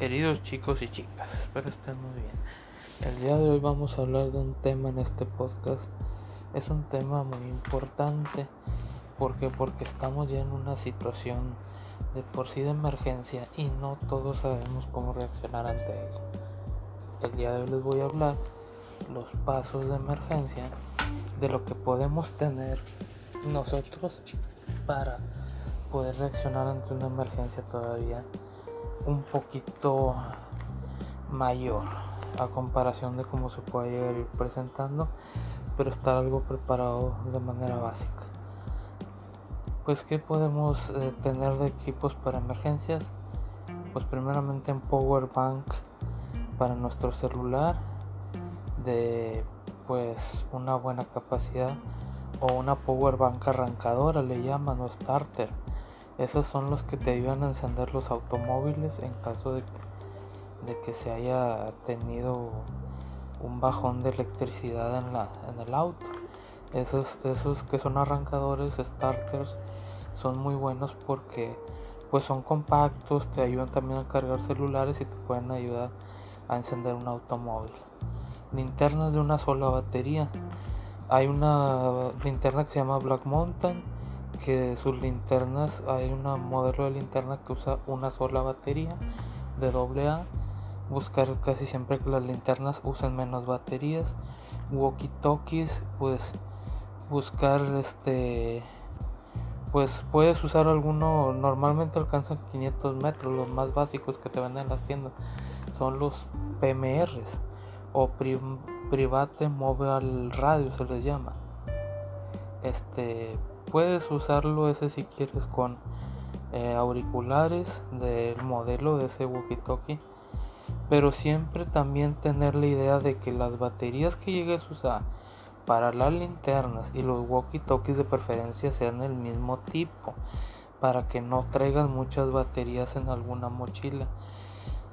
queridos chicos y chicas, espero estén muy bien. El día de hoy vamos a hablar de un tema en este podcast. Es un tema muy importante porque porque estamos ya en una situación de por sí de emergencia y no todos sabemos cómo reaccionar ante eso. El día de hoy les voy a hablar los pasos de emergencia de lo que podemos tener nosotros para poder reaccionar ante una emergencia todavía un poquito mayor a comparación de cómo se puede llegar ir presentando, pero estar algo preparado de manera básica. Pues, ¿qué podemos eh, tener de equipos para emergencias? Pues, primeramente, un power bank para nuestro celular de pues una buena capacidad o una power bank arrancadora le llaman o starter esos son los que te ayudan a encender los automóviles en caso de, que se haya tenido un bajón de electricidad en, la, en el auto. Esos, esos que son arrancadores, starters, son muy buenos porque pues son compactos, te ayudan también a cargar celulares y te pueden ayudar a encender un automóvil. Linternas de una sola batería. Hay una linterna que se llama Black Mountain que sus linternas hay un modelo de linterna que usa una sola batería de doble A. Buscar casi siempre que las linternas usen menos baterías. Walkie talkies pues buscar este pues puedes usar alguno normalmente alcanzan 500 metros los más básicos que te venden en las tiendas son los PMRs o Private Mobile Radio se les llama. Este puedes usarlo ese si quieres con eh, auriculares del modelo de ese walkie-talkie pero siempre también tener la idea de que las baterías que llegues a usar para las linternas y los walkie-talkies de preferencia sean el mismo tipo para que no traigas muchas baterías en alguna mochila.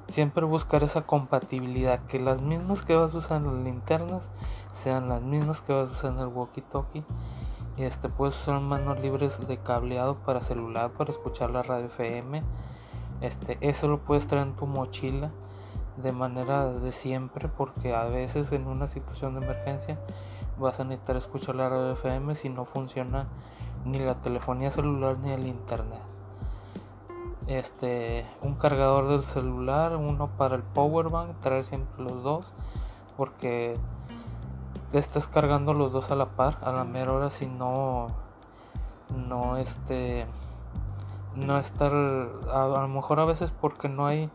Siempre buscar esa compatibilidad que las mismas que vas a usar en las linternas sean las mismas que vas a usar en el walkie-talkie este puedes usar manos libres de cableado para celular para escuchar la radio FM. Este, eso lo puedes traer en tu mochila de manera de siempre porque a veces en una situación de emergencia vas a necesitar escuchar la radio FM si no funciona ni la telefonía celular ni el internet. Este, un cargador del celular, uno para el power bank, traer siempre los dos porque estás cargando los dos a la par a la mera hora si no no este no estar a, lo mejor a veces porque no hay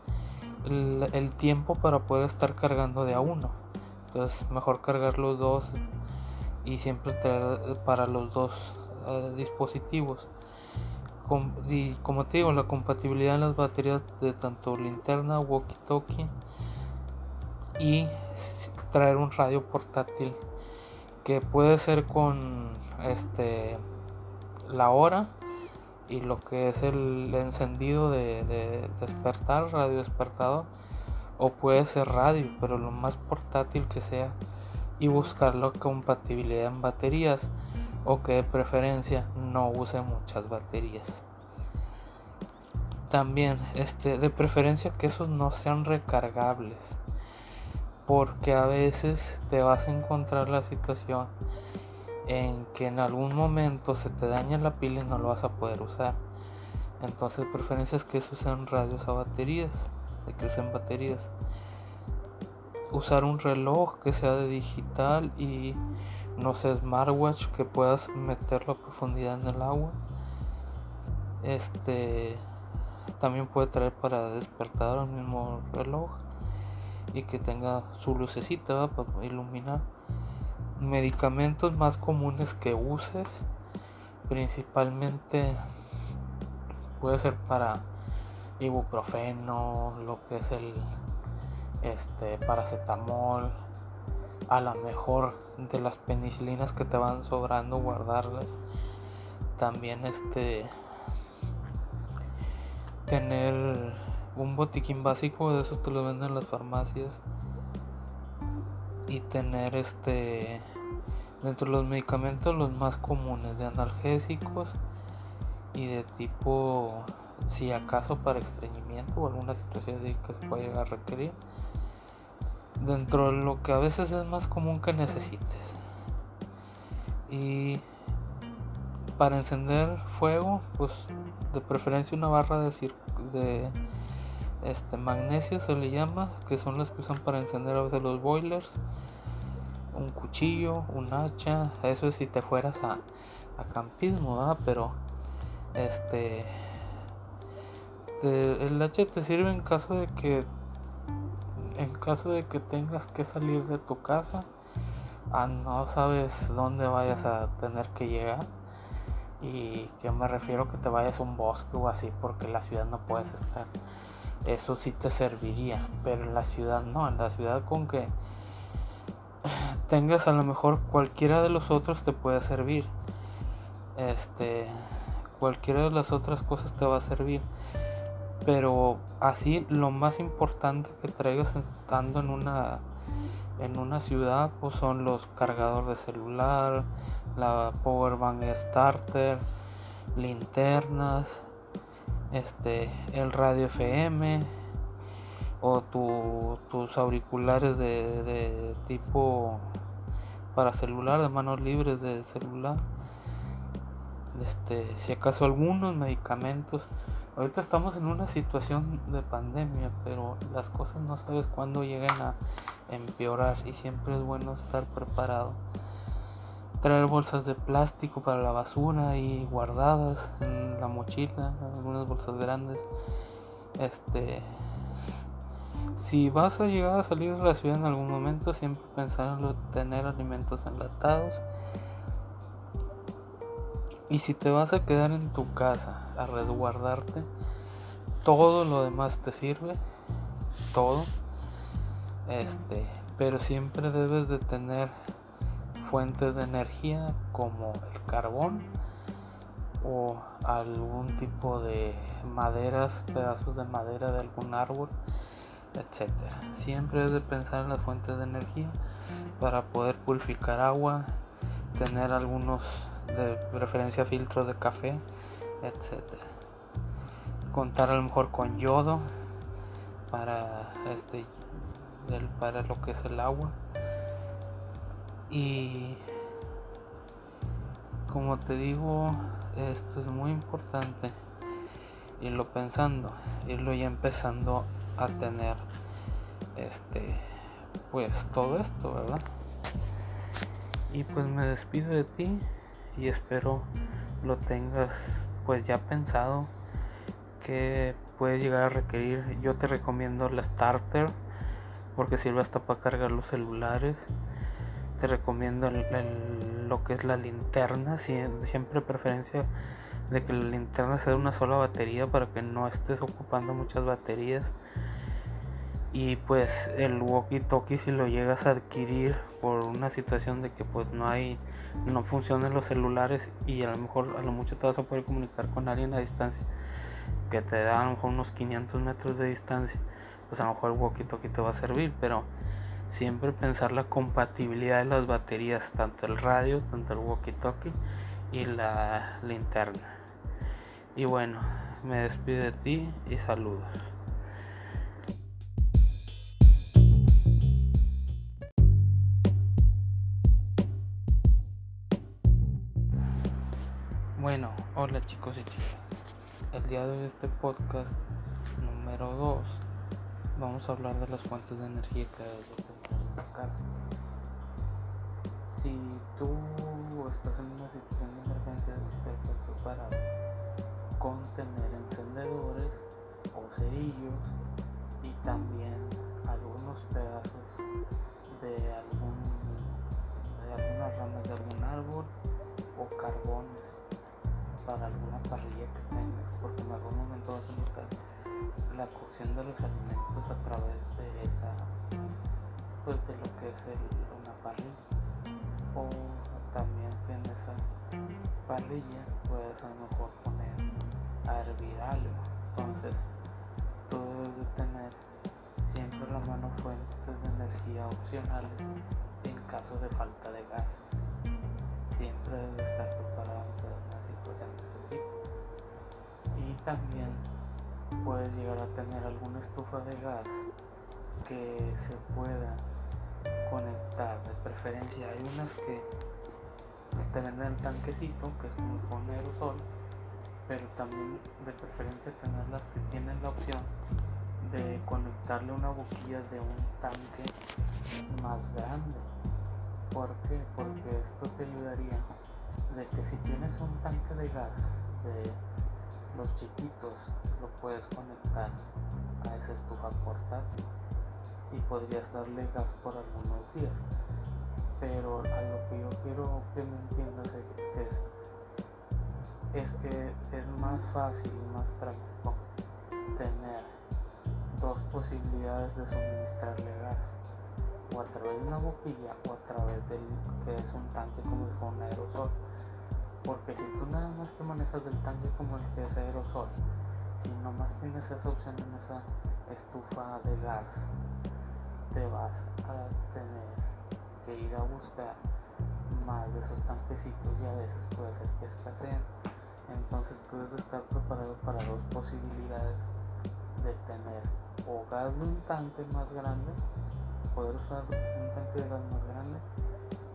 el, tiempo para poder estar cargando de a uno. Entonces mejor cargar los dos y siempre traer para los dos eh, dispositivos. Y como te digo la compatibilidad en las baterías de tanto linterna walkie talkie y traer un radio portátil que puede ser con este la hora y lo que es el encendido de, despertar, radio despertador, o puede ser radio, pero lo más portátil que sea y buscar la compatibilidad en baterías o que de preferencia no use muchas baterías. También este de preferencia que esos no sean recargables porque a veces te vas a encontrar la situación en que en algún momento se te daña la pila y no lo vas a poder usar. Entonces, preferencia es que se usen radios a baterías, que usen baterías. Usar un reloj que sea de digital y no sé, smartwatch que puedas meterlo a profundidad en el agua. Este también puede traer para despertar el mismo reloj y que tenga su lucecita para iluminar. Medicamentos más comunes que uses, principalmente puede ser para ibuprofeno, lo que es el este paracetamol, a lo mejor de las penicilinas que te van sobrando guardarlas. También este tener un botiquín básico de esos te lo venden en las farmacias. Y tener este dentro de los medicamentos los más comunes de analgésicos y de tipo si acaso para estreñimiento o alguna situación así que se pueda llegar a requerir. Dentro de lo que a veces es más común que necesites. Y para encender fuego pues de preferencia una barra de, de este magnesio se le llama que son las que usan para encender a veces los boilers un cuchillo un hacha eso es si te fueras a, a campismo ¿verdad? pero este el hacha te sirve en caso de que en caso de que tengas que salir de tu casa ah, no sabes dónde vayas a tener que llegar y que me refiero que te vayas a un bosque o así porque la ciudad no puedes estar eso sí te serviría pero en la ciudad no en la ciudad con que tengas a lo mejor cualquiera de los otros te puede servir. Este cualquiera de las otras cosas te va a servir. Pero así lo más importante que traigas estando en una en una ciudad pues son los cargadores de celular la power bank starter linternas este el radio FM o tus auriculares de, de tipo para celular de manos libres de celular. Este si acaso algunos medicamentos. Ahorita estamos en una situación de pandemia pero las cosas no sabes cuándo lleguen a empeorar y siempre es bueno estar preparado traer bolsas de plástico para la basura y guardadas en la mochila algunas bolsas grandes este si vas a llegar a salir de la ciudad en algún momento siempre pensar en tener alimentos enlatados y si te vas a quedar en tu casa a resguardarte, todo lo demás te sirve, todo. Este, pero siempre debes de tener fuentes de energía como el carbón o algún tipo de maderas, pedazos de madera de algún árbol, etcétera. Siempre debes de pensar en las fuentes de energía para poder purificar agua, tener algunos de preferencia filtros de café, etcétera. Contar a lo mejor con yodo para este para lo que es el agua. Y como te digo, esto es muy importante irlo pensando, irlo ya empezando a tener este pues todo esto, ¿verdad? Y pues me despido de ti y espero lo tengas pues ya pensado que puede llegar a requerir yo te recomiendo la starter porque sirve hasta para cargar los celulares te recomiendo lo que es la linterna siempre preferencia de que la linterna sea de una sola batería para que no estés ocupando muchas baterías. Y pues el walkie talkie si lo llegas a adquirir por una situación de que pues no hay no funcionan los celulares y a lo mejor a lo mucho te vas a poder comunicar con alguien a distancia que te da a lo mejor unos 500 metros de distancia pues a lo mejor el walkie talkie te va a servir pero siempre pensar la compatibilidad de las baterías tanto el radio tanto el walkie talkie y la linterna. Y bueno me despido de ti y saludos. Bueno, hola chicos y chicas. El día de hoy este podcast número 2 vamos a hablar de las fuentes de energía que hay casa. Si tú estás en una situación de emergencia, debes preparado con tener encendedores o cerillos y también algunos pedazos de algún de algunas ramas de algún árbol o carbones para alguna parrilla que tengas, porque en algún momento vas a notar la cocción de los alimentos a través de esa, pues de lo que es una parrilla, o también que en esa parrilla puedes a lo mejor poner a hervir algo, entonces tú debes de tener siempre la mano fuentes de energía opcionales en caso de falta de gas, siempre debes estar preparado también puedes llegar a tener alguna estufa de gas que se pueda conectar de preferencia hay unas que te venden el tanquecito que es como con aerosol pero también de preferencia tener las que tienen la opción de conectarle una boquilla de un tanque más grande ¿por qué? porque esto te ayudaría de que si tienes un tanque de gas de los chiquitos lo puedes conectar a esa estufa portátil y podrías darle gas por algunos días. Pero a lo que yo quiero que me entiendas es, que es más fácil y más práctico tener dos posibilidades de suministrarle gas o a través de una boquilla o a través del que es un tanque como el un aerosol. Porque si tú nada más te manejas del tanque como el que es aerosol si nomás tienes esa opción en esa estufa de gas te vas a tener que ir a buscar más de esos tanquecitos y a veces puede ser que escaseen. Entonces puedes estar preparado para dos posibilidades de tener o gas de un tanque más grande poder usar un tanque de gas más grande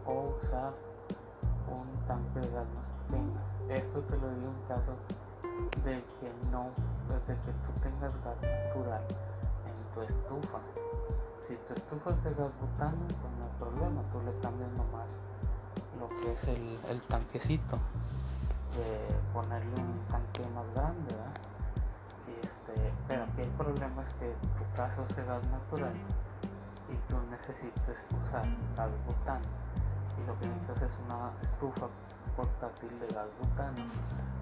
o usar un tanque de gas más pequeño. Esto te lo digo en caso de que no de que tú tengas gas natural tu estufa. Si tu estufa es de gas butano pues no hay problema tú le cambias nomás lo que es el, el tanquecito de ponerle un tanque más grande y este pero aquí el problema es que tu caso es de gas natural y tú necesites usar gas butano. Y lo que necesitas es una estufa portátil de gas butano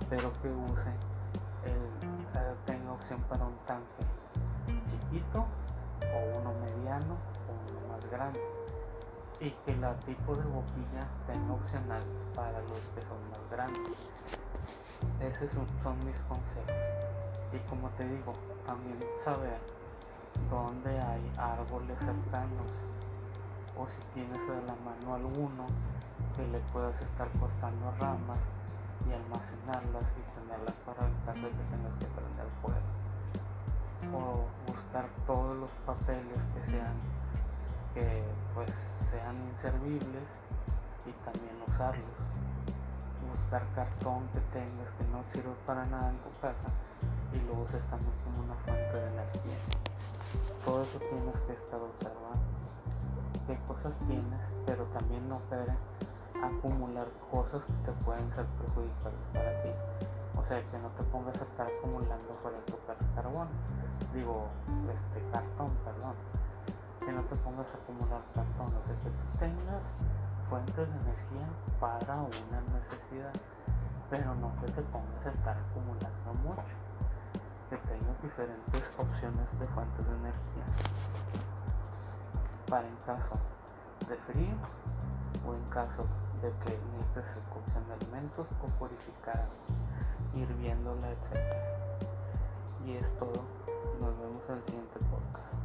pero que use el, eh, tenga opción para un tanque chiquito o uno mediano o uno más grande. Y que la tipo de boquilla tenga opcional para los que son más grandes. Esos son mis consejos. Y como te digo también saber donde hay árboles cercanos o si tienes de la mano alguno que le puedas estar cortando ramas y almacenarlas y tenerlas para el caso de que tengas que prender fuego o buscar todos los papeles que sean que pues sean inservibles y también usarlos. Buscar cartón que tengas que no sirve para nada en tu casa y lo uses también como una fuente de energía. Todo eso tienes que estar observando. Qué cosas tienes, pero también no caer acumular cosas que te pueden ser perjudiciales para ti. O sea, que no te pongas a estar acumulando fuera de tu casa carbón, digo, este cartón, perdón. Que no te pongas a acumular cartón, o sea, que tú tengas fuentes de energía para una necesidad, pero no que te pongas a estar acumulando mucho que tengas diferentes opciones de fuentes de energía para en caso de frío o en caso de que necesites cocción de alimentos o purificar hirviéndola etc. Y es todo. Nos vemos en el siguiente podcast.